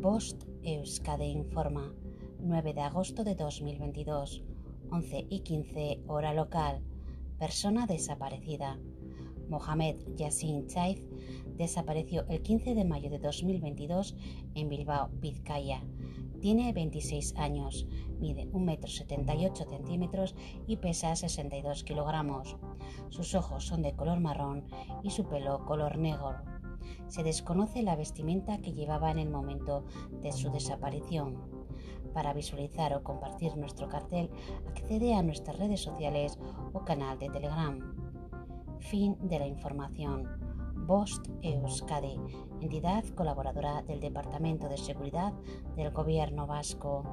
Post Euskadi informa 9 de agosto de 2022, 11 y 15 hora local. Persona desaparecida. Mohamed Yassin Chaiz desapareció el 15 de mayo de 2022 en Bilbao, Vizcaya. Tiene 26 años, mide 1,78 m y pesa 62 kilogramos. Sus ojos son de color marrón y su pelo color negro. Se desconoce la vestimenta que llevaba en el momento de su desaparición. Para visualizar o compartir nuestro cartel, accede a nuestras redes sociales o canal de Telegram. Fin de la información. Bost Euskadi, entidad colaboradora del Departamento de Seguridad del Gobierno Vasco.